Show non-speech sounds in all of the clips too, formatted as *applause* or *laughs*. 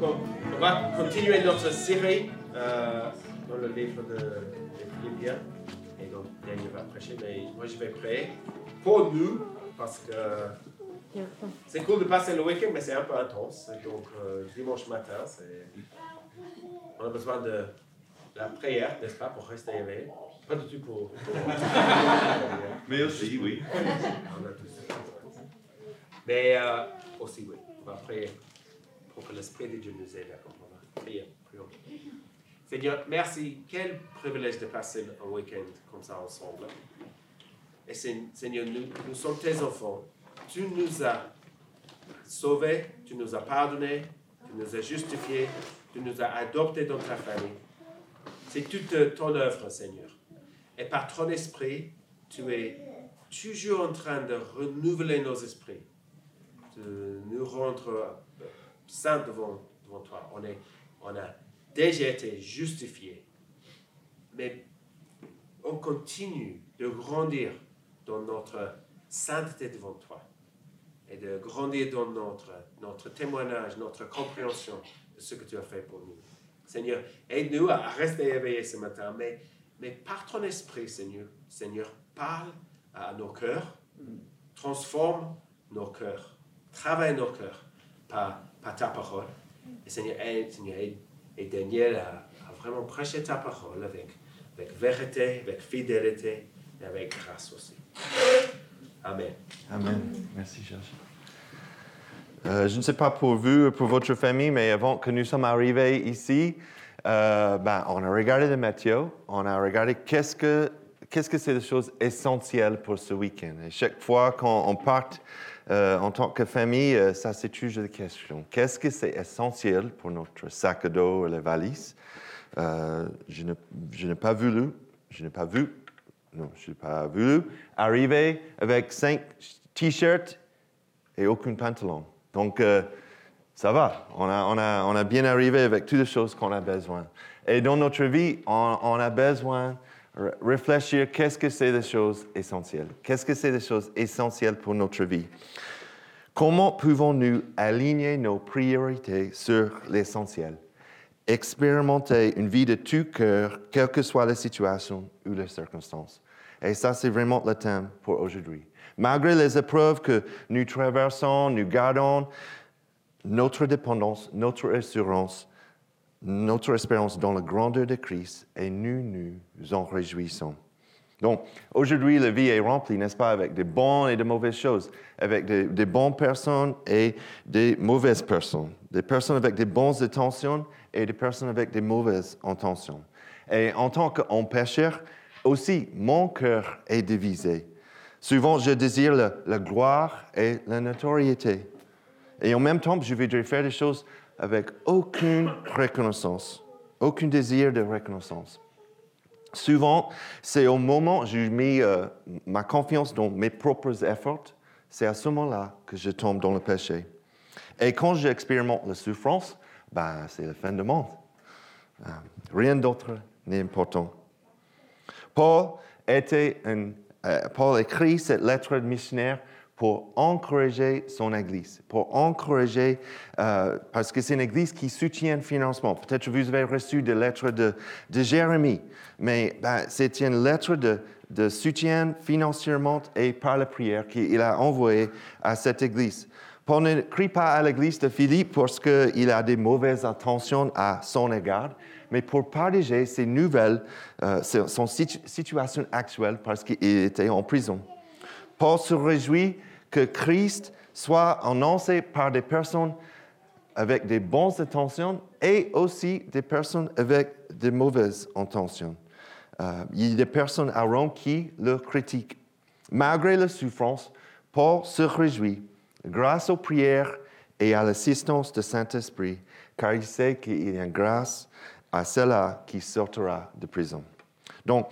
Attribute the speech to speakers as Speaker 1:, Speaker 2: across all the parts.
Speaker 1: Donc on, va continuer notre série euh, dans le livre de, de Philippiens. Et donc Daniel va prêcher, mais moi je vais prier pour nous parce que c'est cool de passer le week-end, mais c'est un peu intense. Donc euh, dimanche matin, on a besoin de la prière, n'est-ce pas, pour rester éveillé. Pas du tout pour. *laughs*
Speaker 2: mais aussi, oui.
Speaker 1: on a tous. Mais euh, aussi, oui. On va prier que l'Esprit de Dieu nous aide à comprendre. Priez, prions. Seigneur, merci. Quel privilège de passer un week-end comme ça ensemble. Et Seigneur, nous, nous sommes tes enfants. Tu nous as sauvés, tu nous as pardonnés, tu nous as justifiés, tu nous as adoptés dans ta famille. C'est toute ton œuvre, Seigneur. Et par ton esprit, tu es toujours en train de renouveler nos esprits, de nous rendre saints devant, devant toi. On, est, on a déjà été justifiés, mais on continue de grandir dans notre sainteté devant toi et de grandir dans notre, notre témoignage, notre compréhension de ce que tu as fait pour nous. Seigneur, aide-nous à rester éveillés ce matin, mais, mais par ton esprit, Seigneur, Seigneur, parle à nos cœurs, transforme nos cœurs, travaille nos cœurs par, par ta parole. Et Seigneur, aide, Seigneur, et Daniel à, vraiment prêcher ta parole avec, avec vérité, avec fidélité et avec grâce aussi. Amen.
Speaker 3: Amen. Merci, Georges. Euh, je ne sais pas pour vous, pour votre famille, mais avant que nous sommes arrivés ici, euh, ben, on a regardé le Matthieu, on a regardé qu'est-ce que qu'est-ce que c'est des choses essentielles pour ce week-end. Et chaque fois qu'on part euh, en tant que famille, ça c'est toujours la question. Qu'est-ce que c'est essentiel pour notre sac à dos et les valises? Je n'ai pas voulu, je n'ai pas vu, non, je n'ai pas voulu arriver avec cinq t-shirts et aucun pantalon. Donc, euh, ça va. On a, bien arrivé avec toutes les choses qu'on a besoin. Et dans notre vie, on, a besoin réfléchir qu'est-ce que c'est des choses essentielles? Qu'est-ce que c'est des choses essentielles pour notre vie? Comment pouvons-nous aligner nos priorités sur l'essentiel? Expérimenter une vie de tout cœur, quelle que soit la situation ou les circonstances. Et ça, c'est vraiment le thème pour aujourd'hui. Malgré les épreuves que nous traversons, nous gardons notre dépendance, notre assurance, notre espérance dans la grandeur de Christ et nous nous en réjouissons. Donc, aujourd'hui, la vie est remplie, n'est-ce pas, avec des bonnes et de mauvaises choses, avec des, bonnes personnes et des mauvaises personnes, des personnes avec des bonnes intentions et des personnes avec des mauvaises intentions. Et en tant qu'homme pécheur, aussi, mon cœur est divisé. Souvent, je désire la, gloire et la notoriété. Et en même temps, je voudrais faire des choses avec aucune reconnaissance, aucun désir de reconnaissance. Souvent, c'est au moment où je mets euh, ma confiance dans mes propres efforts, c'est à ce moment-là que je tombe dans le péché. Et quand j'expérimente la souffrance, ben, c'est la fin du monde. Euh, rien d'autre n'est important. Paul était euh, Paul écrit cette lettre de missionnaire pour encourager son Église, pour encourager, euh, parce que c'est une Église qui soutient le financement. Peut-être vous avez reçu des lettres de, de Jérémie, mais ben, c'est une lettre de, soutien financièrement et par la prière qu'il a envoyée à cette Église. Paul n'écrit pas à l'Église de Philippe parce qu'il a des mauvaises intentions à son égard, mais pour partager ses nouvelles, euh, son situation actuelle parce qu'il était en prison. Paul se réjouit que Christ soit annoncé par des personnes avec des bonnes intentions et aussi des personnes avec des mauvaises intentions. Euh, il y a des personnes à Rome qui le critiquent. Malgré la souffrance, Paul se réjouit grâce aux prières et à l'assistance du Saint-Esprit, car il sait qu'il y a une grâce à cela qui sortira de prison. Donc,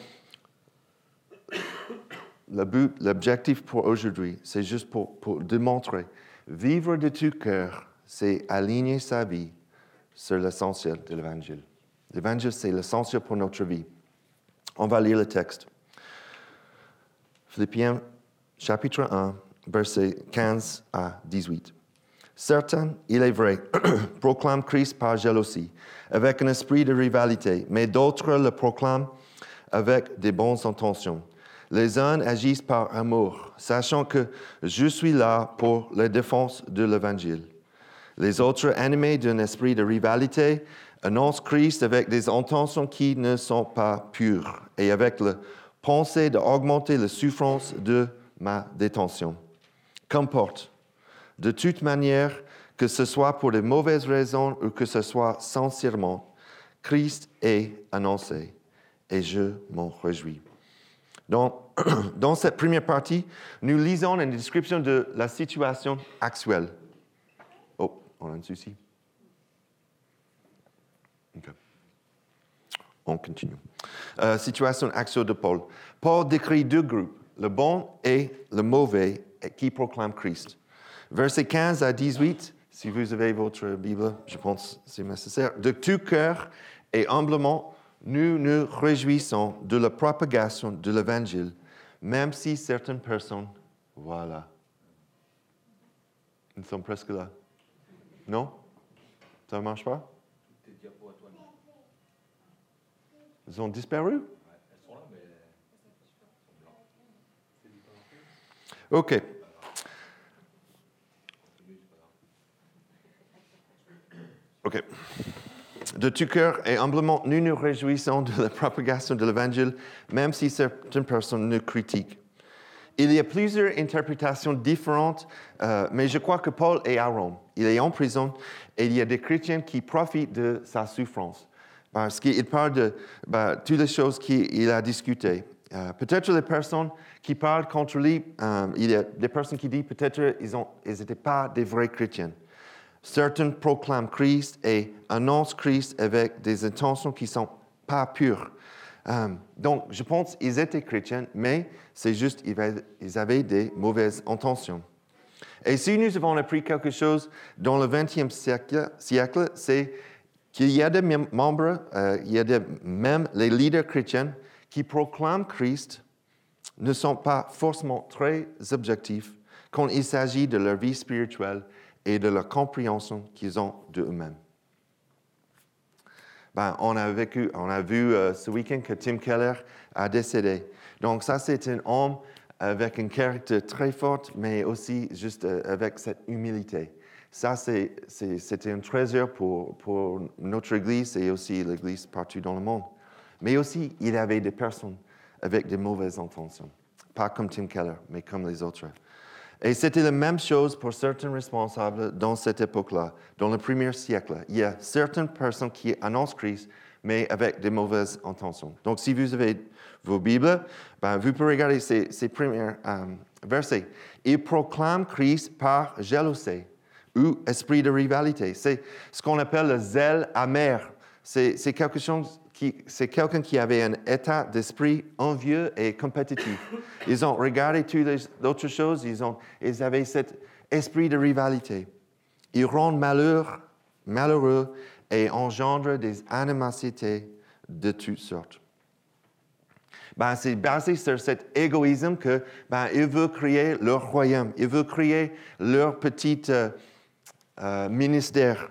Speaker 3: l'objectif pour aujourd'hui, c'est juste pour, pour, démontrer, vivre de tout cœur, c'est aligner sa vie sur l'essentiel de l'Évangile. L'Évangile, c'est l'essentiel pour notre vie. On va lire le texte. Philippiens chapitre 1, versets 15 à 18. Certains, il est vrai, *clears throat* proclament Christ par jalousie, avec un esprit de rivalité, mais d'autres le proclament avec des bonnes intentions. Les uns agissent par amour, sachant que je suis là pour la défense de l'Évangile. Les autres, animés d'un esprit de rivalité, annoncent Christ avec des intentions qui ne sont pas pures et avec la pensée d'augmenter la souffrance de ma détention. Qu'importe, de toute manière, que ce soit pour de mauvaises raisons ou que ce soit sincèrement, Christ est annoncé et je m'en réjouis. *clears throat* Dans cette première partie, nous lisons une description de la situation actuelle. Oh, on a un souci. On continue. Euh, situation actuelle de Paul. Paul décrit deux groupes, le bon et le mauvais, qui proclament Christ. Versets 15 à 18, si vous avez votre Bible, je pense que c'est nécessaire. De tout cœur et humblement, nous nous réjouissons de la propagation de l'Évangile, même si certaines personnes, voilà, nous sommes presque là. Non? Ça ne marche pas? Ils ont disparu? OK. OK. De tout cœur et humblement, nous nous réjouissons de la propagation de l'Évangile, même si certaines personnes nous critiquent. Il y a plusieurs interprétations différentes, euh, mais je crois que Paul est à Rome. Il est en prison et il y a des chrétiens qui profitent de sa souffrance parce qu'il parle de bah, toutes les choses qu'il a discutées. Euh, peut-être les personnes qui parlent contre lui, euh, il y a des personnes qui disent peut-être ils n'étaient pas des vrais chrétiens. Certains proclament Christ et annoncent Christ avec des intentions qui ne sont pas pures. Euh, donc, je pense qu'ils étaient chrétiens, mais c'est juste qu'ils avaient des mauvaises intentions. Et si nous avons appris quelque chose dans le XXe siècle, siècle c'est qu'il y a des membres, euh, il y a des, même les leaders chrétiens qui proclament Christ ne sont pas forcément très objectifs quand il s'agit de leur vie spirituelle et de la compréhension qu'ils ont d'eux-mêmes. Ben, on, a vécu, on a vu euh, ce week-end que Tim Keller a décédé. Donc ça, c'est un homme avec un caractère très fort, mais aussi juste euh, avec cette humilité. Ça, c'était un trésor pour, pour notre Église et aussi l'Église partout dans le monde. Mais aussi, il y avait des personnes avec de mauvaises intentions. Pas comme Tim Keller, mais comme les autres. Et c'était la même chose pour certains responsables dans cette époque-là, dans le premier siècle. Il y a certaines personnes qui annoncent Christ, mais avec de mauvaises intentions. Donc, si vous avez vos Bibles, ben, vous pouvez regarder ces, premiers euh, versets. Ils proclament Christ par jalousie ou esprit de rivalité. C'est ce qu'on appelle le zèle amer. C'est quelque chose c'est quelqu'un qui avait un état d'esprit envieux et compétitif. Ils ont regardé toutes les autres choses, ils, ont, ils avaient cet esprit de rivalité. Ils rendent malheureux, malheureux et engendrent des animosités de toutes sortes. Ben, c'est basé sur cet égoïsme que ben, ils veulent créer leur royaume, ils veulent créer leur petit euh, euh, ministère.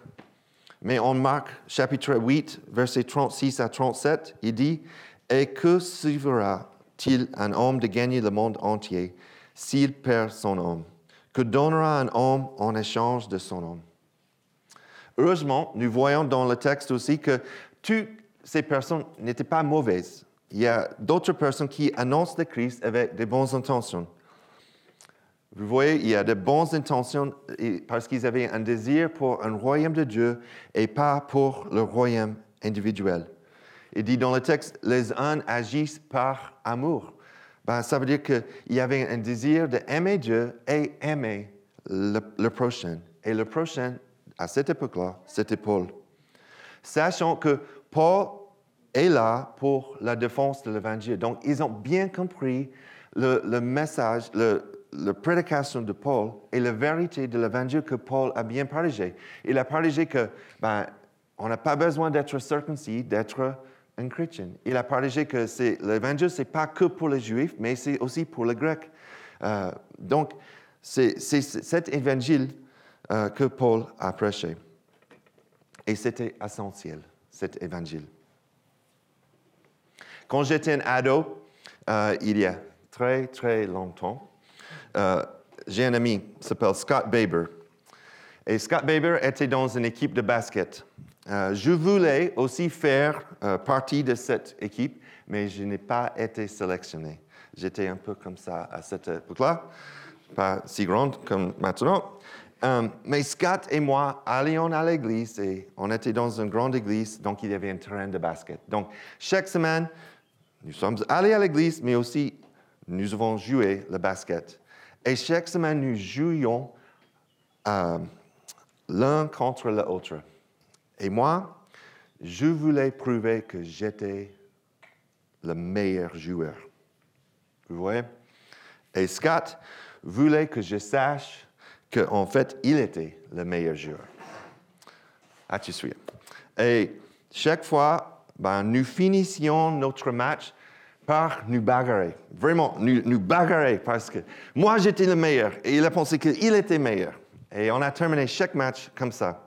Speaker 3: Mais en Marc chapitre 8, versets 36 à 37, il dit, Et que suivra-t-il un homme de gagner le monde entier s'il perd son homme? Que donnera un homme en échange de son homme? Heureusement, nous voyons dans le texte aussi que toutes ces personnes n'étaient pas mauvaises. Il y a d'autres personnes qui annoncent le Christ avec de bonnes intentions. Vous voyez, il y a de bonnes intentions parce qu'ils avaient un désir pour un royaume de Dieu et pas pour le royaume individuel. Il dit dans le texte, les uns agissent par amour. Ben, ça veut dire qu'il y avait un désir d'aimer Dieu et aimer le, prochain. Et le prochain, à cette époque-là, c'était Paul. Sachant que Paul est là pour la défense de l'Évangile. Donc, ils ont bien compris le, le message, la prédication de Paul et la vérité de l'évangile que Paul a bien partagé. Il a partagé que ben, on n'a pas besoin d'être circoncis, d'être un chrétien. Il a partagé que l'évangile, ce n'est pas que pour les juifs, mais c'est aussi pour les grecs. Euh, donc, c'est cet évangile euh, que Paul a prêché. Et c'était essentiel, cet évangile. Quand j'étais un ado, euh, il y a très, très longtemps, euh, j'ai un ami qui s'appelle Scott Baber. Et Scott Baber était dans une équipe de basket. Euh, je voulais aussi faire euh, partie de cette équipe, mais je n'ai pas été sélectionné. J'étais un peu comme ça à cette époque-là, pas si grande comme maintenant. Mais Scott et moi allions à l'église et on était dans une grande église, donc il y avait un terrain de basket. Donc chaque semaine, nous sommes allés à l'église, mais aussi nous avons joué le basket. Et chaque semaine, nous jouions euh, l'un contre l'autre. Et moi, je voulais prouver que j'étais le meilleur joueur. Vous voyez? Et Scott voulait que je sache qu'en fait, il était le meilleur joueur. Ah, tu suis. Et chaque fois, ben, nous finissions notre match par nous bagarrer. Vraiment, nous, bagarrer parce que moi, j'étais le meilleur et il a pensé qu'il était meilleur. Et on a terminé chaque match comme ça.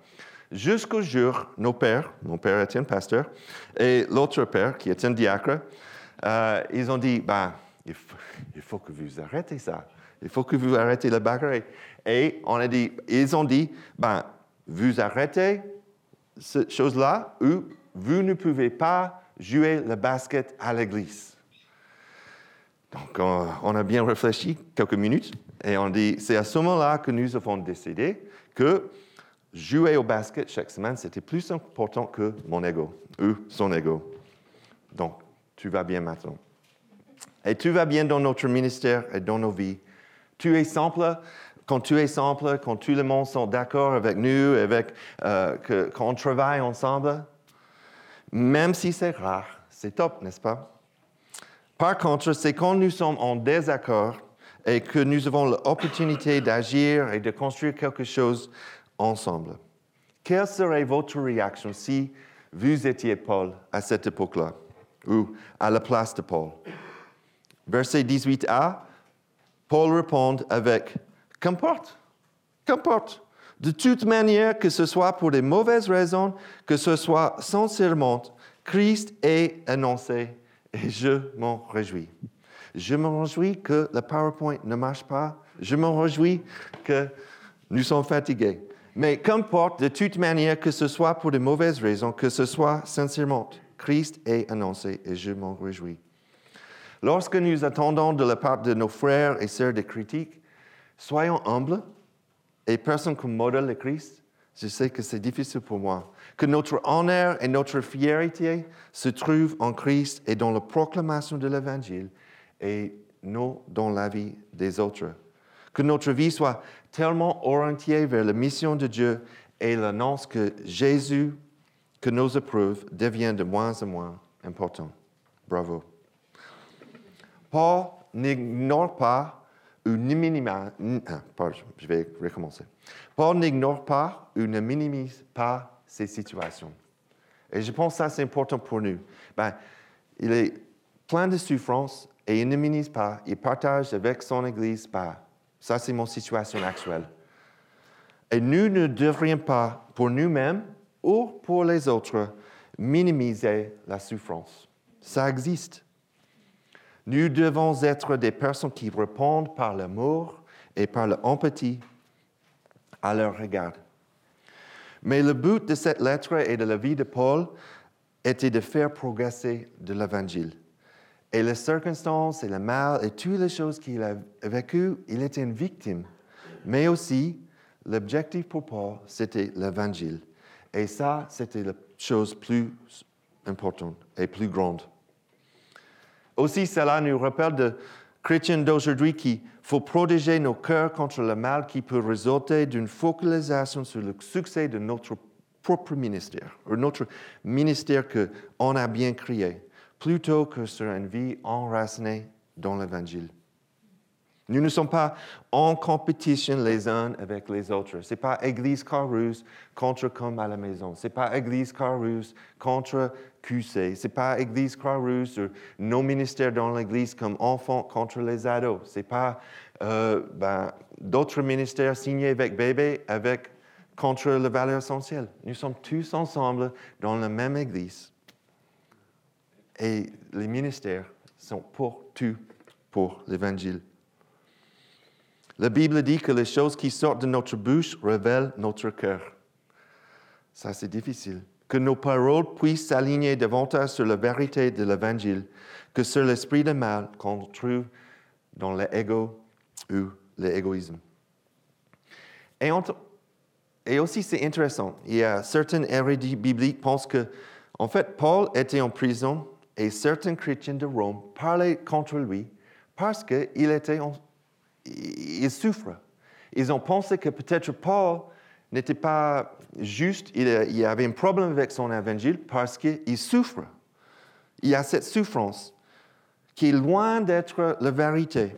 Speaker 3: Jusqu'au jour, nos pères, mon père était un pasteur, et l'autre père, qui est un diacre, euh, ils ont dit, ben, il, faut, il faut que vous arrêtez ça. Il faut que vous arrêtez le bagarre. Et on a dit, ils ont dit, ben, vous arrêtez cette chose-là ou vous ne pouvez pas jouer le basket à l'église. Donc, on, on a bien réfléchi quelques minutes et on dit, c'est à ce moment-là que nous avons décidé que jouer au basket chaque semaine, c'était plus important que mon ego ou son ego. Donc, tu vas bien maintenant. Et tu vas bien dans notre ministère et dans nos vies. Tu es simple, quand tu es simple, quand tout le monde sont d'accord avec nous, avec, euh, que, qu'on travaille ensemble, même si c'est rare, c'est top, n'est-ce pas? Par contre, c'est quand nous sommes en désaccord et que nous avons l'opportunité d'agir et de construire quelque chose ensemble. Quelle serait votre réaction si vous étiez Paul à cette époque-là ou à la place de Paul? Verset 18a, Paul répond avec Qu'importe, qu'importe. De toute manière, que ce soit pour des mauvaises raisons, que ce soit sincèrement, Christ est annoncé et je m'en réjouis. Je me réjouis que le PowerPoint ne marche pas. Je me réjouis que nous sommes fatigués. Mais qu'importe, de toute manière, que ce soit pour de mauvaises raisons, que ce soit sincèrement, Christ est annoncé et je m'en réjouis. Lorsque nous attendons de la part de nos frères et sœurs des critiques, soyons humbles et personne comme modèle le Christ. Je sais que c'est difficile pour moi. Que notre honneur et notre fierté se trouvent en Christ et dans la proclamation de l'Évangile et non dans la vie des autres. Que notre vie soit tellement orientée vers la mission de Dieu et l'annonce que Jésus, que nos épreuves deviennent de moins en moins importantes. Bravo. Paul n'ignore pas ou ne minimise, pardon, je vais recommencer. Paul n'ignore pas ou ne minimise pas ces situations. Et je pense que ça, c'est important pour nous. Ben, il est plein de souffrances et il ne minimise pas, il partage avec son Église, ben, ça c'est mon situation actuelle. Et nous ne devrions pas, pour nous-mêmes ou pour les autres, minimiser la souffrance. Ça existe. Nous devons être des personnes qui répondent par l'amour et par l'empathie à leur regard. Mais le but de cette lettre et de la vie de Paul était de faire progresser de l'Évangile. Et les circonstances et le mal et toutes les choses qu'il a vécues, il était une victime. Mais aussi, l'objectif pour Paul, c'était l'Évangile. Et ça, c'était la chose plus importante et plus grande. Aussi, cela nous rappelle de chrétiens d'aujourd'hui qu'il faut protéger nos cœurs contre le mal qui peut résulter d'une focalisation sur le succès de notre propre ministère, ou notre ministère qu'on a bien créé, plutôt que sur une vie enracinée dans l'Évangile. Nous ne sommes pas en compétition les uns avec les autres. Ce n'est pas Église Carus contre comme à la maison. Ce n'est pas Église Carus contre QC. Ce n'est pas Église Carus ou nos ministères dans l'Église comme enfants contre les ados. Ce n'est pas euh, ben, d'autres ministères signés avec bébé avec, contre la valeur essentielle. Nous sommes tous ensemble dans la même Église. Et les ministères sont pour tout, pour l'Évangile. La Bible dit que les choses qui sortent de notre bouche révèlent notre cœur. Ça, c'est difficile. Que nos paroles puissent s'aligner davantage sur la vérité de l'Évangile que sur l'esprit de mal qu'on trouve dans l'ego ou l'égoïsme. Et, aussi, c'est intéressant, il y a certains érudits bibliques pensent que, en fait, Paul était en prison et certains chrétiens de Rome parlaient contre lui parce qu'il était il souffre. Ils ont pensé que peut-être Paul n'était pas juste, il, il avait un problème avec son évangile parce qu'il souffre. Il y a cette souffrance qui est loin d'être la vérité.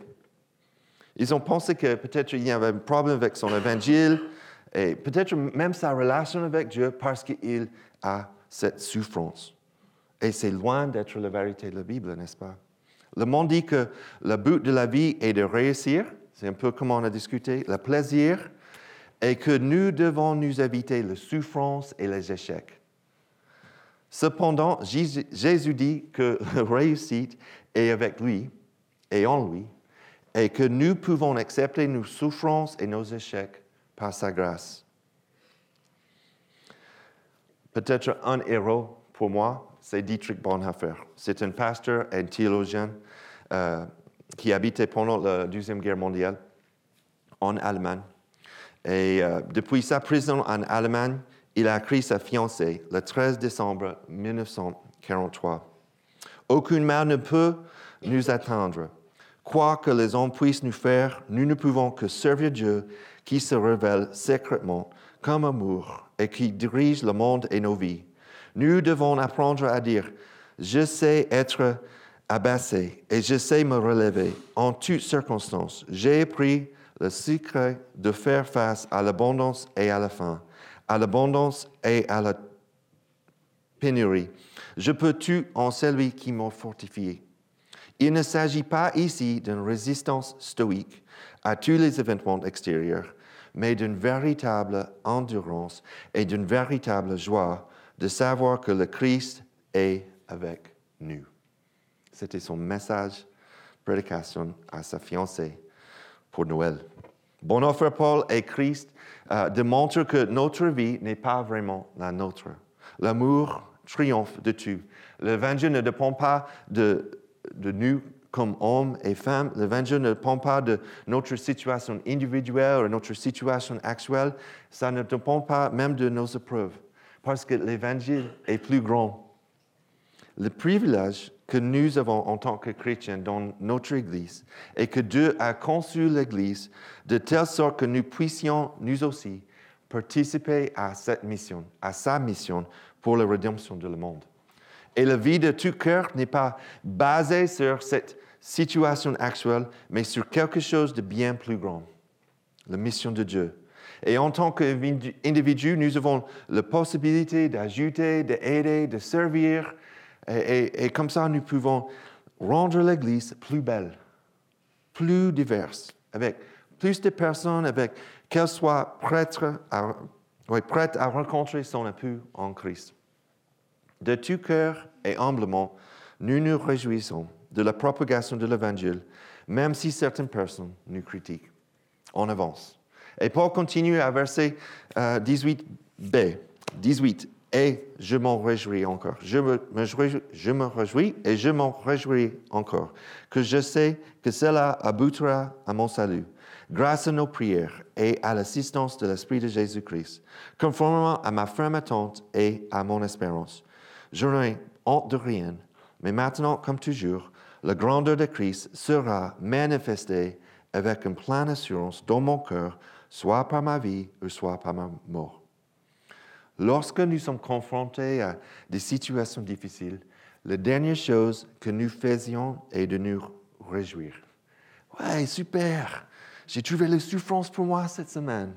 Speaker 3: Ils ont pensé que peut-être il y avait un problème avec son évangile et peut-être même sa relation avec Dieu parce qu'il a cette souffrance. Et c'est loin d'être la vérité de la Bible, n'est-ce pas? Le monde dit que le but de la vie est de réussir, c'est un peu comme on a discuté, le plaisir, et que nous devons nous éviter la souffrance et les échecs. Cependant, Jésus dit que *laughs* la réussite est avec lui et en lui, et que nous pouvons accepter nos souffrances et nos échecs par sa grâce. Peut-être un héros pour moi, c'est Dietrich Bonhoeffer. C'est un pasteur et théologien euh, qui habitait pendant la Deuxième Guerre mondiale en Allemagne. Et euh, depuis sa prison en Allemagne, il a écrit sa fiancée le 13 décembre 1943. Aucune mal ne peut nous atteindre. Quoi que les hommes puissent nous faire, nous ne pouvons que servir Dieu qui se révèle secrètement comme amour et qui dirige le monde et nos vies. Nous devons apprendre à dire, je sais être abaissé et je sais me relever en toutes circonstances. J'ai appris le secret de faire face à l'abondance et à la faim, à l'abondance et à la pénurie. Je peux tout en celui qui m'a fortifié. Il ne s'agit pas ici d'une résistance stoïque à tous les événements extérieurs, mais d'une véritable endurance et d'une véritable joie de savoir que le Christ est avec nous. C'était son message, prédication à sa fiancée pour Noël. Bonhoeffer Paul et Christ euh, démontrent que notre vie n'est pas vraiment la nôtre. L'amour triomphe de tout. L'évangile ne dépend pas de, de nous comme hommes et femmes. L'évangile ne dépend pas de notre situation individuelle ou notre situation actuelle. Ça ne dépend pas même de nos épreuves parce que l'Évangile est plus grand. Le privilège que nous avons en tant que chrétiens dans notre Église est que Dieu a conçu l'Église de telle sorte que nous puissions, nous aussi, participer à cette mission, à sa mission pour la rédemption du monde. Et la vie de tout cœur n'est pas basée sur cette situation actuelle, mais sur quelque chose de bien plus grand, la mission de Dieu et en tant qu'individu, nous avons la possibilité d'ajouter, d'aider, de servir. Et, comme ça, nous pouvons rendre l'Église plus belle, plus diverse, avec plus de personnes, avec qu'elles soient prêtes à, rencontrer son époux en Christ. De tout cœur et humblement, nous nous réjouissons de la propagation de l'Évangile, même si certaines personnes nous critiquent. On avance. Et Paul continue à verset 18b. Euh, 18. Et je m'en réjouis encore. Je me, je me réjouis et je m'en réjouis encore. Que je sais que cela aboutira à mon salut, grâce à nos prières et à l'assistance de l'Esprit de Jésus-Christ, conformément à ma ferme attente et à mon espérance. Je n'ai honte de rien, mais maintenant, comme toujours, la grandeur de Christ sera manifestée avec une pleine assurance dans mon cœur soit par ma vie ou soit par ma mort. Lorsque nous sommes confrontés à des situations difficiles, la dernière chose que nous faisions est de nous réjouir. Ouais, super, j'ai trouvé la souffrance pour moi cette semaine.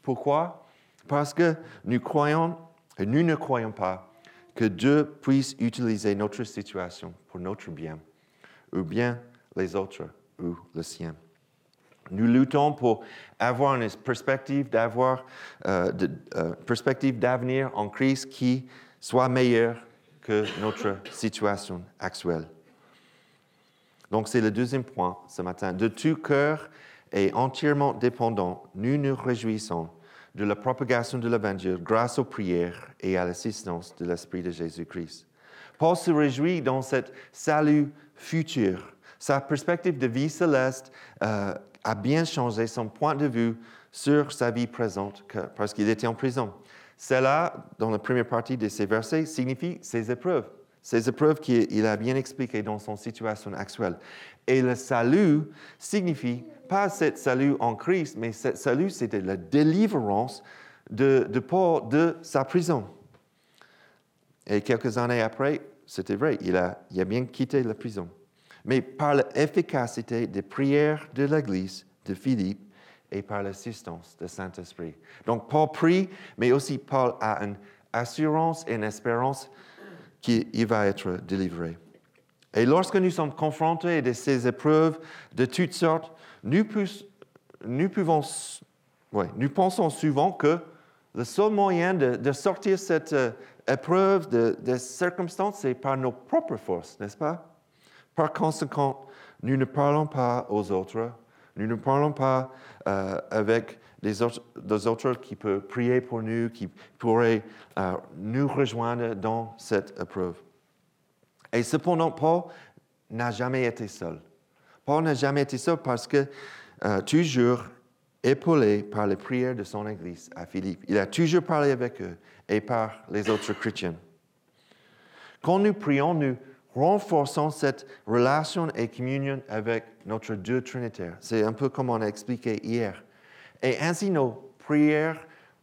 Speaker 3: Pourquoi? Parce que nous croyons, et nous ne croyons pas, que Dieu puisse utiliser notre situation pour notre bien, ou bien les autres, ou le sien. Nous luttons pour avoir une perspective d'avoir euh, euh, perspective d'avenir en Christ qui soit meilleure que notre *laughs* situation actuelle. Donc c'est le deuxième point ce matin. De tout cœur et entièrement dépendant, nous nous réjouissons de la propagation de l'Évangile grâce aux prières et à l'assistance de l'Esprit de Jésus-Christ. Paul se réjouit dans cette salut futur. Sa perspective de vie céleste euh, a bien changé son point de vue sur sa vie présente parce qu'il était en prison. Cela, dans la première partie de ces versets, signifie ses épreuves. Ces épreuves qu'il a bien expliquées dans son situation actuelle. Et le salut signifie pas ce salut en Christ, mais ce salut, c'était la délivrance de, Paul de sa prison. Et quelques années après, c'était vrai, il a, il a bien quitté la prison. Mais par l'efficacité des prières de l'Église de Philippe et par l'assistance du Saint-Esprit. Donc Paul prie, mais aussi Paul a une assurance et une espérance qu'il va être délivré. Et lorsque nous sommes confrontés à ces épreuves de toutes sortes, nous, pensons souvent que le seul moyen de, de sortir cette euh, épreuve de, de circonstances, c'est par nos propres forces, n'est-ce pas? Par conséquent, nous ne parlons pas aux autres, nous ne parlons pas euh, avec des autres, qui peuvent prier pour nous, qui pourraient euh, nous rejoindre dans cette épreuve. Et cependant, Paul n'a jamais été seul. Paul n'a jamais été seul parce que euh, toujours épaulé par les prières de son Église à Philippe. Il a toujours parlé avec eux et par les autres chrétiens. Quand nous prions, nous renforçons cette relation et communion avec notre Dieu Trinitaire. C'est un peu comme on a expliqué hier. Et ainsi, nos prières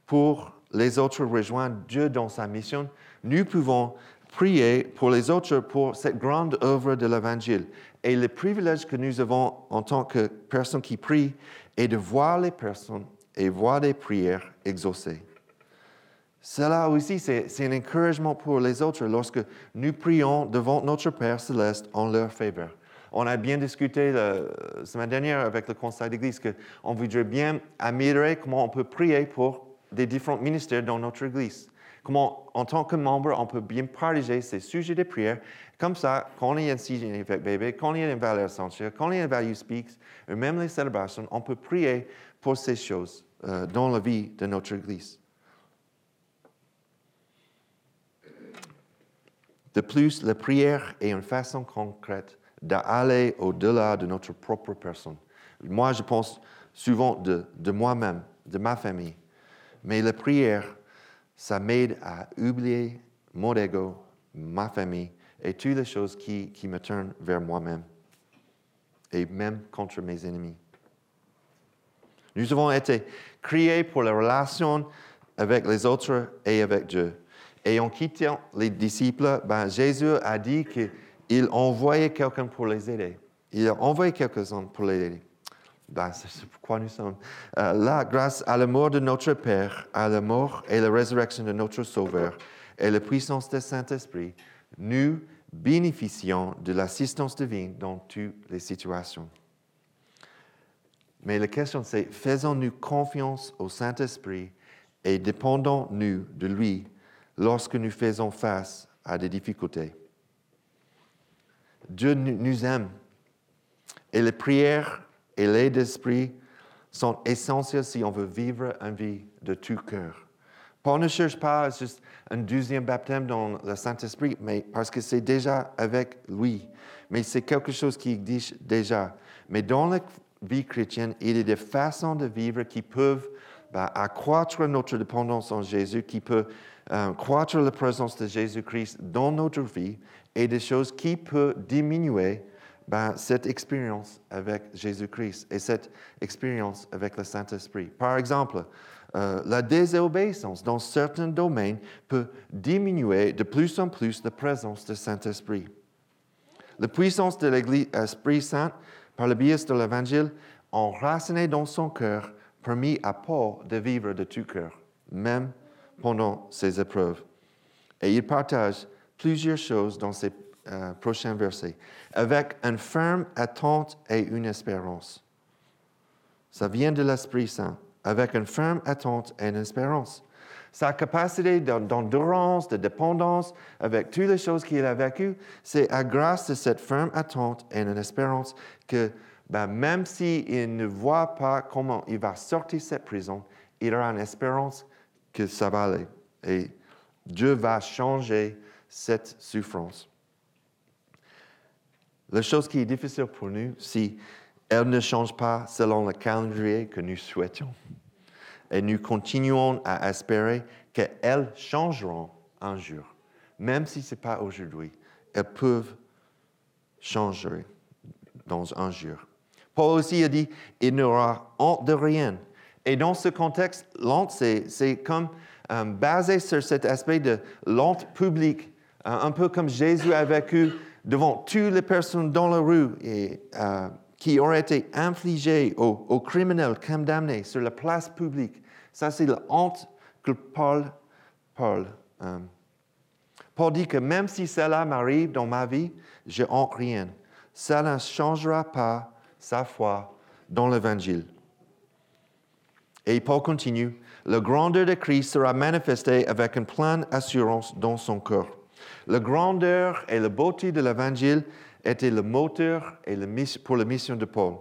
Speaker 3: pour les autres rejoindre Dieu dans sa mission, nous pouvons prier pour les autres pour cette grande œuvre de l'Évangile. Et le privilège que nous avons en tant que personnes qui prient est de voir les personnes et voir des prières exaucées. Cela aussi, c'est un encouragement pour les autres lorsque nous prions devant notre Père céleste en leur faveur. On a bien discuté la semaine dernière avec le conseil d'église qu'on voudrait bien améliorer comment on peut prier pour des différents ministères dans notre église. Comment, en tant que membre, on peut bien partager ces sujets de prière. Comme ça, quand il y a un sujet avec bébé, quand il y a une valeur essentielle, quand il y a une value speaks, ou même les célébrations, on peut prier pour ces choses euh, dans la vie de notre Église. De plus, la prière est une façon concrète d'aller au-delà de notre propre personne. Moi, je pense souvent de, moi-même, de ma famille. Mais la prière ça m'aide à oublier mon ego, ma famille et toutes les choses qui me tournent vers moi-même et même contre mes ennemis. Nous avons été créés pour la relation avec les autres et avec Dieu. Et en quittant les disciples, ben, Jésus a dit qu'il envoyait quelqu'un pour les aider. Il a envoyé quelqu'un pour les aider. Ben, c'est pourquoi nous sommes euh, là, grâce à la mort de notre Père, à la mort et la résurrection de notre Sauveur et la puissance du Saint-Esprit, nous bénéficions de l'assistance divine dans toutes les situations. Mais la question c'est, faisons-nous confiance au Saint-Esprit et dépendons-nous de lui lorsque nous faisons face à des difficultés? Dieu nous aime et les prières et l'aide d'esprit sont essentiels si on veut vivre une vie de tout cœur. Paul ne cherche pas juste un deuxième baptême dans le Saint-Esprit, mais parce que c'est déjà avec lui. Mais c'est quelque chose qui existe déjà. Mais dans la vie chrétienne, il y a des façons de vivre qui peuvent ben, accroître notre dépendance en Jésus, qui peuvent euh, accroître la présence de Jésus-Christ dans notre vie et des choses qui peuvent diminuer ben, cette expérience avec Jésus-Christ et cette expérience avec le Saint-Esprit. Par exemple, euh, la désobéissance dans certains domaines peut diminuer de plus en plus la présence du Saint-Esprit. La puissance de l'Esprit Saint, par le biais de l'Évangile, enracinée dans son cœur, permis à Paul de vivre de tout cœur, même pendant ses épreuves. Et il partage plusieurs choses dans ses euh, prochain verset. Avec une ferme attente et une espérance. Ça vient de l'Esprit Saint, avec une ferme attente et une espérance. Sa capacité d'endurance, de dépendance, avec toutes les choses qu'il a vécues, c'est à grâce de cette ferme attente et une espérance que ben, même s'il ne voit pas comment il va sortir de cette prison, il aura une espérance que ça va aller. Et Dieu va changer cette souffrance. La chose qui est difficile pour nous, si elle ne change pas selon le calendrier que nous souhaitons. Et nous continuons à espérer qu'elles changeront un jour. Même si ce n'est pas aujourd'hui, elles peuvent changer dans un jour. Paul aussi a dit, il n'y aura honte de rien. Et dans ce contexte, l'honte, c'est comme euh, basé sur cet aspect de l'honte publique, euh, un peu comme Jésus a vécu devant toutes les personnes dans la rue et, euh, qui auraient été infligées aux, criminels condamnés sur la place publique. Ça, c'est la honte que Paul parle. Paul dit que même si cela m'arrive dans ma vie, je honte rien. Ça ne changera pas sa foi dans l'Évangile. Et Paul continue, la grandeur de Christ sera manifestée avec une pleine assurance dans son cœur. La grandeur et la beauté de l'Évangile étaient le moteur et le pour la mission de Paul.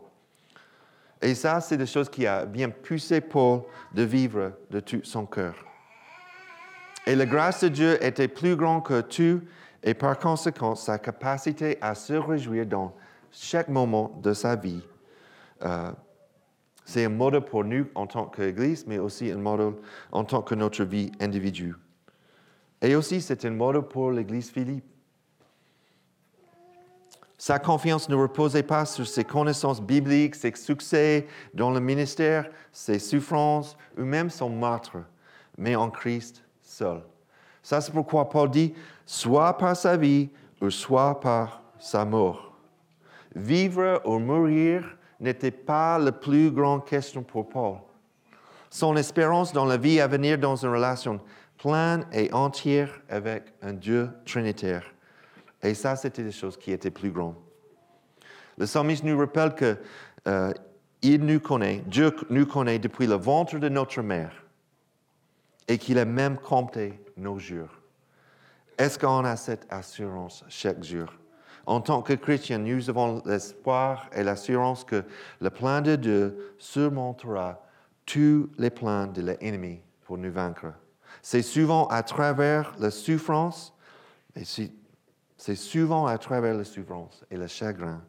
Speaker 3: Et ça, c'est des choses qui a bien poussé Paul de vivre de tout son cœur. Et la grâce de Dieu était plus grande que tout, et par conséquent, sa capacité à se réjouir dans chaque moment de sa vie. Euh, c'est un modèle pour nous en tant qu'Église, mais aussi un modèle en tant que notre vie individuelle. Et aussi, c'est un modèle pour l'Église Philippe. Sa confiance ne reposait pas sur ses connaissances bibliques, ses succès dans le ministère, ses souffrances ou même son martre, mais en Christ seul. Ça, c'est pourquoi Paul dit, soit par sa vie ou soit par sa mort. Vivre ou mourir n'était pas la plus grande question pour Paul. Son espérance dans la vie à venir dans une relation pleine et entière avec un Dieu trinitaire. Et ça, c'était des choses qui étaient plus grandes. Le psalmiste nous rappelle que euh, il nous connaît, Dieu nous connaît depuis le ventre de notre mère et qu'il a même compté nos jours. Est-ce qu'on a cette assurance chaque jour? En tant que chrétien, nous avons l'espoir et l'assurance que le plan de Dieu surmontera tous les plans de l'ennemi pour nous vaincre. C'est souvent à travers la souffrance, et c'est souvent à travers la souffrance et le chagrin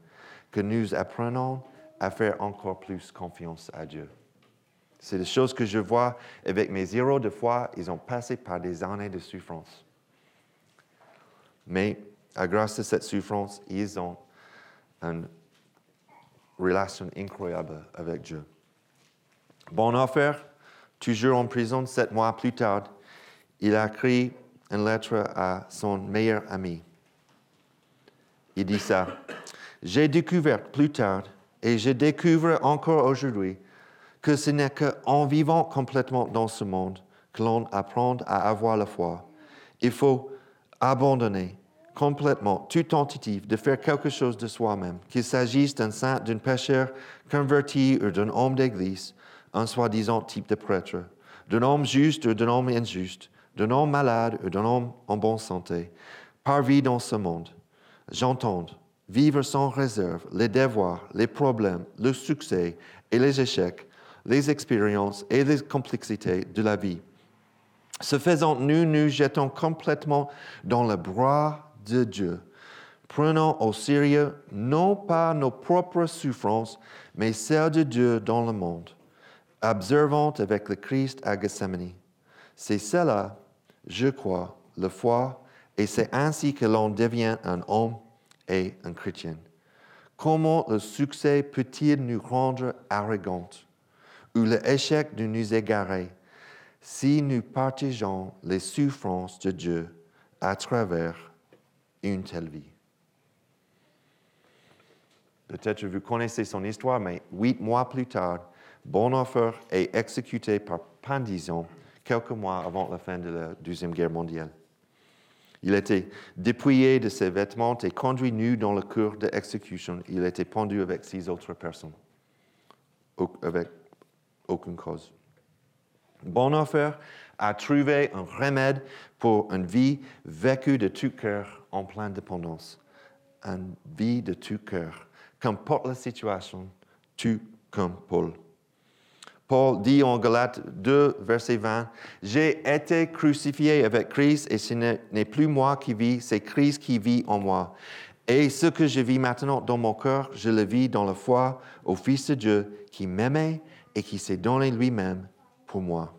Speaker 3: que nous apprenons à faire encore plus confiance à Dieu. C'est des choses que je vois avec mes héros de foi, ils ont passé par des années de souffrance. Mais à grâce de cette souffrance, ils ont une relation incroyable avec Dieu. Bon affaire, toujours en prison sept mois plus tard, il a écrit une lettre à son meilleur ami. Il dit ça. J'ai découvert plus tard, et je découvre encore aujourd'hui, que ce n'est qu'en vivant complètement dans ce monde que l'on apprend à avoir la foi. Il faut abandonner complètement toute tentative de faire quelque chose de soi-même, qu'il s'agisse d'un saint, d'un pécheur converti ou d'un homme d'église, un soi-disant type de prêtre, d'un homme juste ou d'un homme injuste, d'un homme malade ou d'un homme en bonne santé, par vie dans ce monde. J'entends vivre sans réserve les devoirs, les problèmes, le succès et les échecs, les expériences et les complexités de la vie. Ce faisant, nous nous jetons complètement dans le bras de Dieu. Prenons au sérieux non pas nos propres souffrances, mais celles de Dieu dans le monde, observant avec le Christ à Gethsemane. C'est cela, je crois, la foi, et c'est ainsi que l'on devient un homme et un chrétien. Comment le succès peut-il nous rendre arrogants ou l'échec de nous égarer si nous partageons les souffrances de Dieu à travers une telle vie. Peut-être vous connaissez son histoire, mais huit mois plus tard, Bonhoeffer est exécuté par pendaison quelques mois avant la fin de la Deuxième Guerre mondiale. Il était dépouillé de ses vêtements et conduit nu dans le cours d'exécution. Il était pendu avec six autres personnes. avec aucune cause. Bonhoeffer a trouvé un remède pour une vie vécue de tout cœur en pleine dépendance. Une vie de tout cœur, qu'importe la situation, tout comme Paul. Paul dit en Galates 2, verset 20, J'ai été crucifié avec Christ et ce n'est plus moi qui vis, c'est Christ qui vit en moi. Et ce que je vis maintenant dans mon cœur, je le vis dans la foi au Fils de Dieu qui m'aimait et qui s'est donné lui-même pour moi.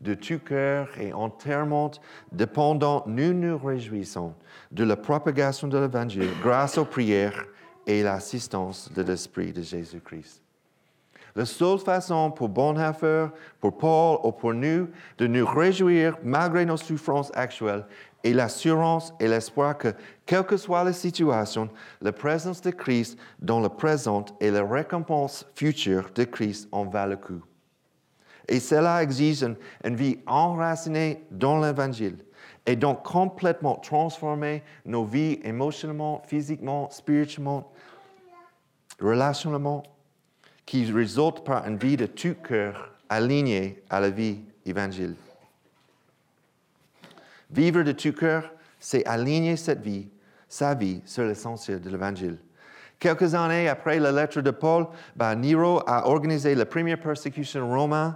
Speaker 3: De tout cœur et entièrement dépendant, nous nous réjouissons de la propagation de l'Évangile grâce aux prières et l'assistance de l'Esprit de Jésus-Christ. La seule façon pour Bonhoeffer, pour Paul ou pour nous de nous réjouir malgré nos souffrances actuelles est l'assurance et l'espoir que, quelle que soit la situation, la présence de Christ dans le présent et la récompense future de Christ en valent le coup. Et cela exige une, vie enracinée dans l'Évangile et donc complètement transformer nos vies émotionnellement, physiquement, spirituellement, relationnellement qui résulte par une vie de tout cœur alignée à la vie évangile. Vivre de tout cœur, c'est aligner cette vie, sa vie, sur l'essentiel de l'Évangile. Quelques années après la lettre de Paul, ben, Nero a organisé la première persécution romaine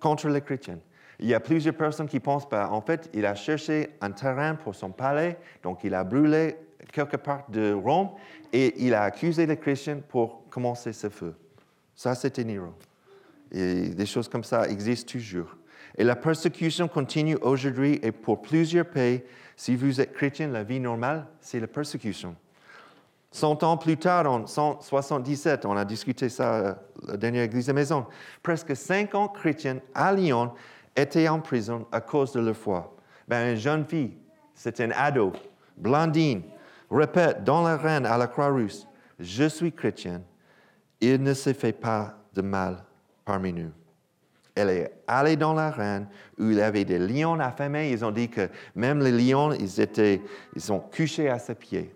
Speaker 3: contre les chrétiens. Il y a plusieurs personnes qui pensent, ben, en fait, il a cherché un terrain pour son palais, donc il a brûlé quelque part de Rome et il a accusé les chrétiens pour commencer ce feu. Ça, c'était Nero. Et des choses comme ça existent toujours. Et la persécution continue aujourd'hui et pour plusieurs pays, si vous êtes chrétien, la vie normale, c'est la persécution. Cent ans plus tard, en 177, on a discuté ça à la dernière église de maison, presque 50 chrétiens à Lyon étaient en prison à cause de leur foi. Ben, une jeune fille, c'est un ado, Blandine, répète dans la reine à la Croix-Rousse, je suis chrétienne il ne se fait pas de mal parmi nous. Elle est allée dans la reine où il y avait des lions affamés. Ils ont dit que même les lions, ils, étaient, ils sont couchés à ses pieds.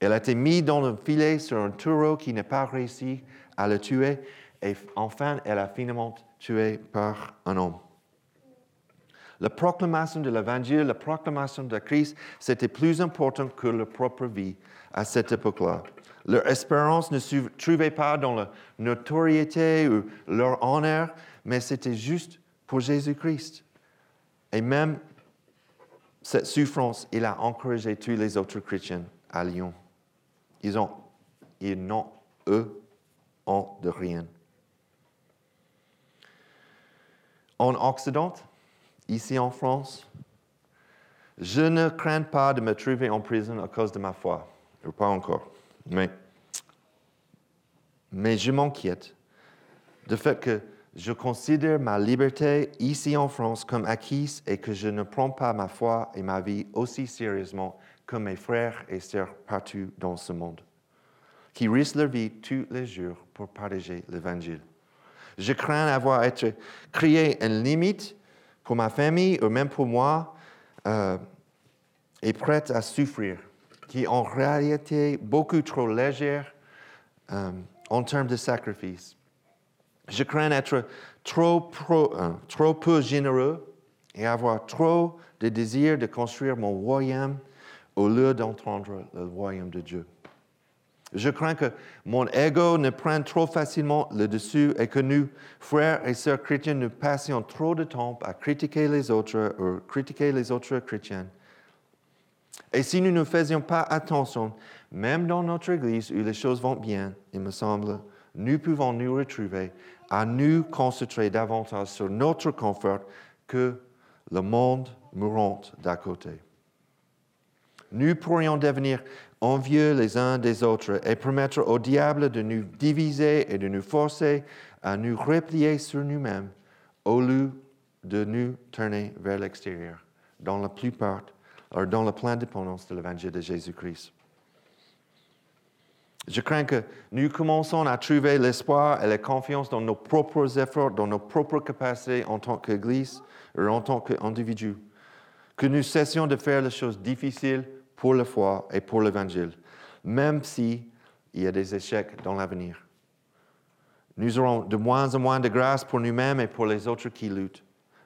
Speaker 3: Elle a été mise dans le filet sur un taureau qui n'a pas réussi à le tuer. Et enfin, elle a finalement tué par un homme. La proclamation de l'Évangile, la proclamation de Christ, c'était plus important que leur propre vie à cette époque-là. Leur espérance ne se trouvait pas dans la notoriété ou leur honneur, mais c'était juste pour Jésus-Christ. Et même cette souffrance, il a encouragé tous les autres chrétiens à Lyon. Ils ont, ils n'ont, eux, ont de rien. En Occident, ici en France, je ne crains pas de me trouver en prison à cause de ma foi. Pas encore. Mais, mais je m'inquiète du fait que je considère ma liberté ici en France comme acquise et que je ne prends pas ma foi et ma vie aussi sérieusement que mes frères et sœurs partout dans ce monde, qui risquent leur vie tous les jours pour partager l'Évangile. Je crains avoir créé une limite pour ma famille ou même pour moi euh, et prête à souffrir qui en réalité beaucoup trop légère euh, en termes de sacrifice. Je crains être euh, trop peu généreux et avoir trop de désir de construire mon royaume au lieu d'entendre le royaume de Dieu. Je crains que mon ego ne prenne trop facilement le dessus et que nous, frères et sœurs chrétiens, nous passions trop de temps à critiquer les autres ou critiquer les autres chrétiens et si nous ne faisions pas attention, même dans notre Église où les choses vont bien, il me semble, nous pouvons nous retrouver à nous concentrer davantage sur notre confort que le monde mourant d'à côté. Nous pourrions devenir envieux les uns des autres et permettre au diable de nous diviser et de nous forcer à nous replier sur nous-mêmes au lieu de nous tourner vers l'extérieur, dans la plupart dans la pleine dépendance de l'évangile de Jésus-Christ. Je crains que nous commençons à trouver l'espoir et la confiance dans nos propres efforts, dans nos propres capacités en tant qu'Église ou en tant qu'individu. Que nous cessions de faire les choses difficiles pour la foi et pour l'Évangile, même s'il y a des échecs dans l'avenir. nous aurons de moins en moins de grâce pour nous-mêmes et pour les autres qui luttent,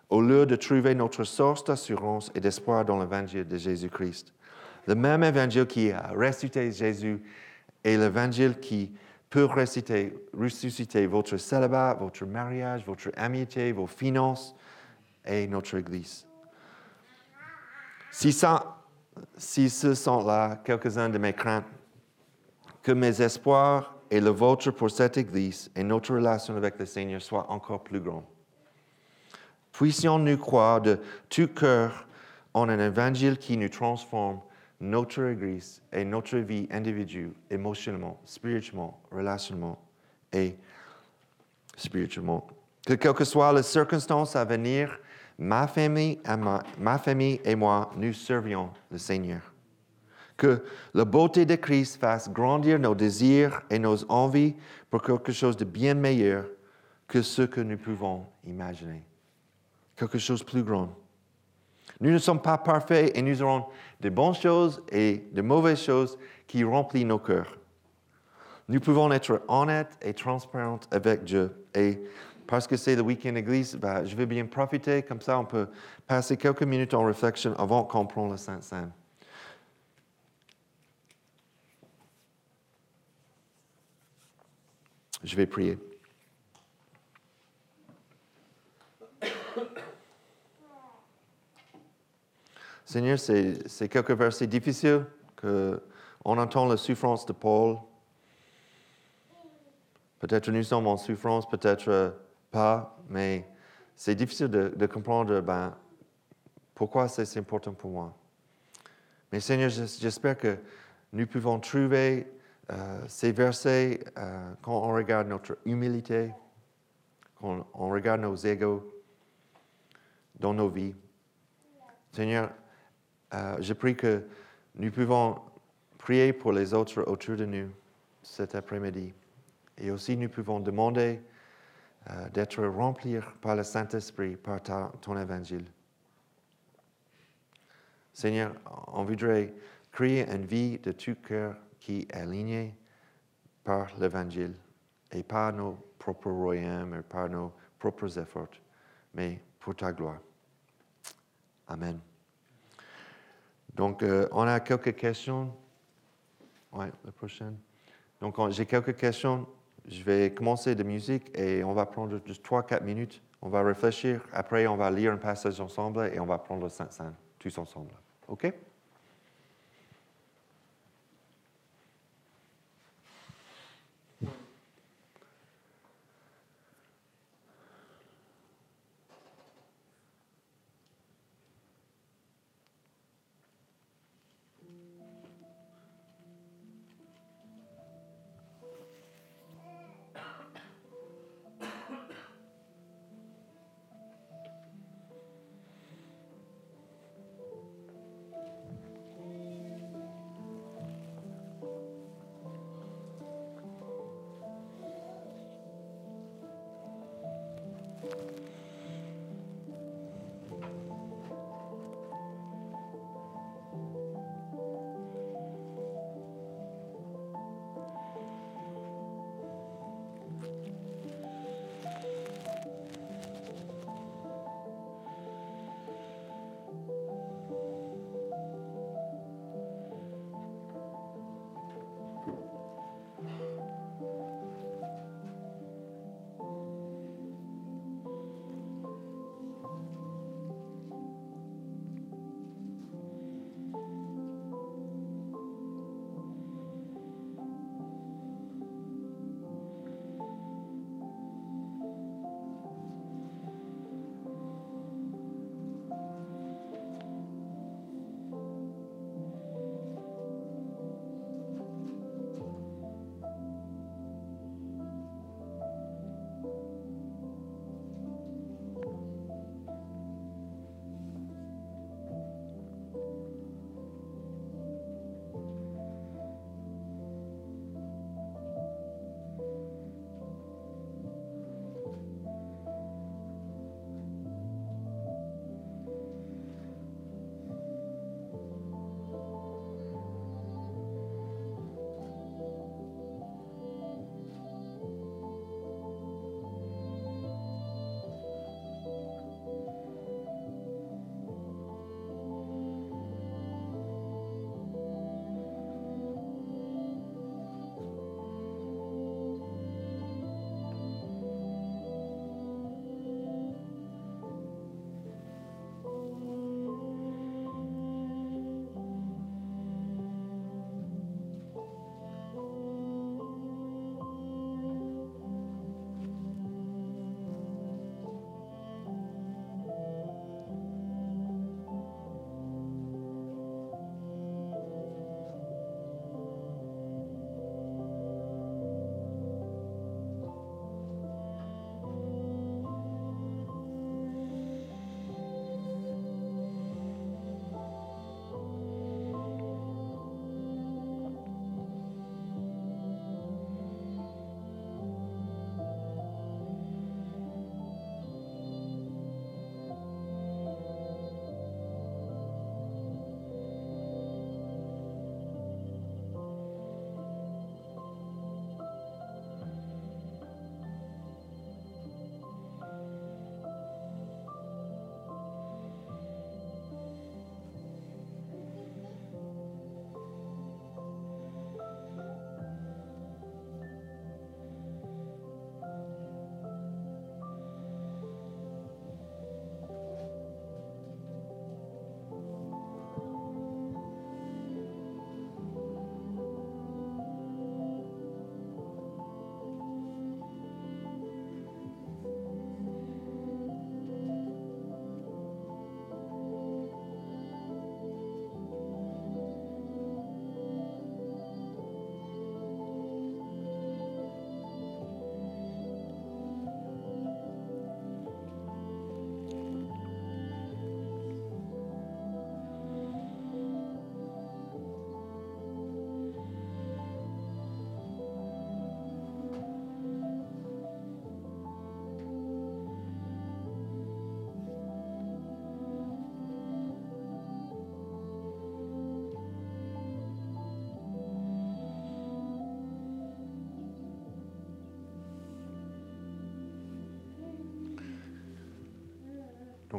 Speaker 3: au lieu de trouver notre source d'assurance et d'espoir dans l'évangile de Jésus-Christ. Le même évangile qui a ressuscité Jésus est l'évangile qui peut ressusciter, ressusciter votre célibat, votre mariage, votre amitié, vos finances et notre Église. Si, ça, si ce sont là quelques-uns de mes craintes, que mes espoirs et le vôtre pour cette Église et notre relation avec le Seigneur soient encore plus grands. Puissions-nous croire de tout cœur en un évangile qui nous transforme notre Église et notre vie individuelle, émotionnellement, spirituellement, relationnellement et spirituellement. Que quelles que soient les circonstances à venir, ma famille, et moi, nous servions le Seigneur. Que la beauté de Christ fasse grandir nos désirs et nos envies pour quelque chose de bien meilleur que ce que nous pouvons imaginer. Quelque chose de plus grand. Nous ne sommes pas parfaits et nous aurons de bonnes choses et de mauvaises choses qui remplissent nos cœurs. Nous pouvons être honnêtes et transparents avec Dieu. Et parce que c'est le week-end église, ben, je vais bien profiter, comme ça on peut passer quelques minutes en réflexion avant qu'on prenne le Saint-Saint. Je vais prier. Seigneur, c'est quelques versets difficiles que on entend la souffrance de Paul. Peut-être nous sommes en souffrance, peut-être pas, mais c'est difficile de, comprendre ben, pourquoi c'est important pour moi. Mais Seigneur, j'espère que nous pouvons trouver euh, ces versets euh, quand on regarde notre humilité, quand on regarde nos égaux dans nos vies. Seigneur, euh, je prie que nous pouvons prier pour les autres autour de nous cet après-midi. Et aussi, nous pouvons demander euh, d'être remplis par le Saint-Esprit, par ton évangile. Seigneur, on voudrait créer une vie de tout cœur qui est alignée par l'évangile et pas nos propres royaumes et par nos propres efforts, mais pour ta gloire. Amen. Donc, euh, on a quelques questions. Oui, la prochaine. Donc, j'ai quelques questions. Je vais commencer de musique et on va prendre juste 3-4 minutes. On va réfléchir. Après, on va lire un passage ensemble et on va prendre le Saint-Saint tous ensemble. OK?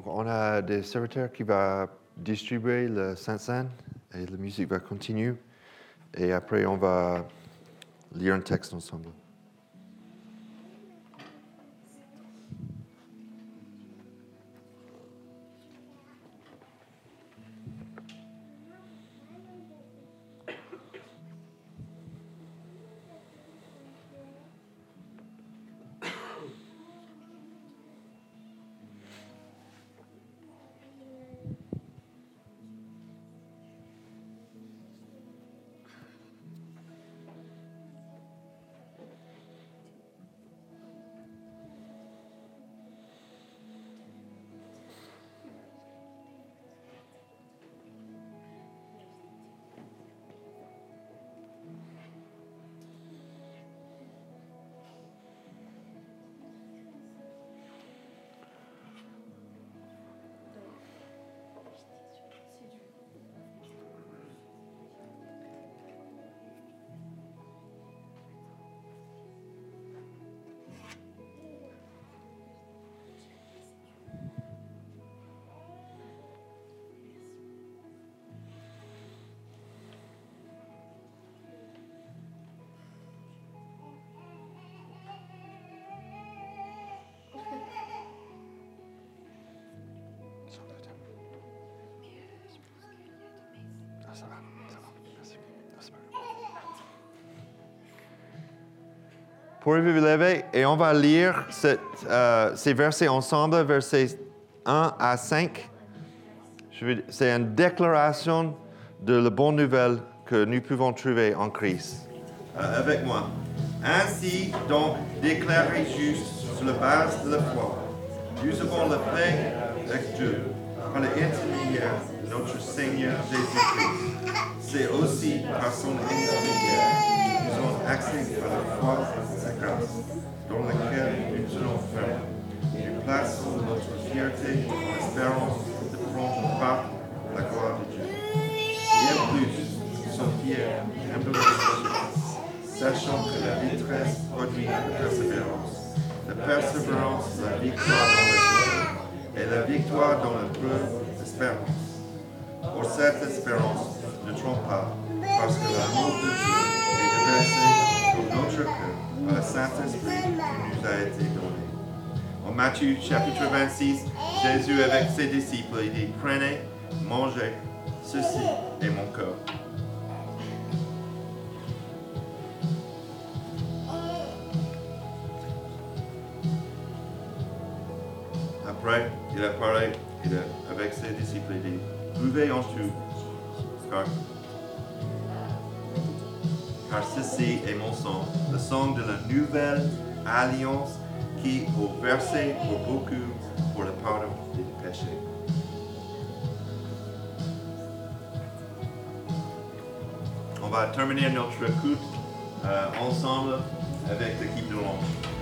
Speaker 3: On a des serviteurs qui vont distribuer le Saint-Saint et la musique va continuer. Et après, on va lire un texte ensemble. Pourriez-vous vous lever et on va lire euh, ces versets ensemble, versets 1 à 5. Je veux- C'est une déclaration de la bonne nouvelle que nous pouvons trouver en Christ. Euh, avec moi. Ainsi donc déclaré juste sur la base de la foi, nous avons la paix avec Dieu par l'intermédiaire de notre Seigneur Jésus-Christ. C'est aussi par son intermédiaire accès par la foi à sa grâce, dans laquelle nous tenons ferme. Nous plaçons notre fierté en espérance de prendre part à la gloire de Dieu. Bien plus, nous sommes fiers et humblement sachant que la détresse produit la persévérance. La persévérance, la victoire dans jeu, et la victoire dans la preuve, l'espérance. Pour cette espérance, ne trompe pas, parce que l'amour de Dieu dans notre cœur par le Saint-Esprit qui nous a été donné. En Matthieu chapitre 26, Jésus avec ses disciples, il dit, prenez, mangez, ceci est mon corps. Après, il a parlé il a- avec ses disciples, il dit, buvez en car ceci est mon sang, le sang de la nouvelle alliance qui est versé pour beaucoup pour le pardon des péchés. On va terminer notre culte euh, ensemble avec l'équipe de l'ange.